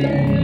Yeah.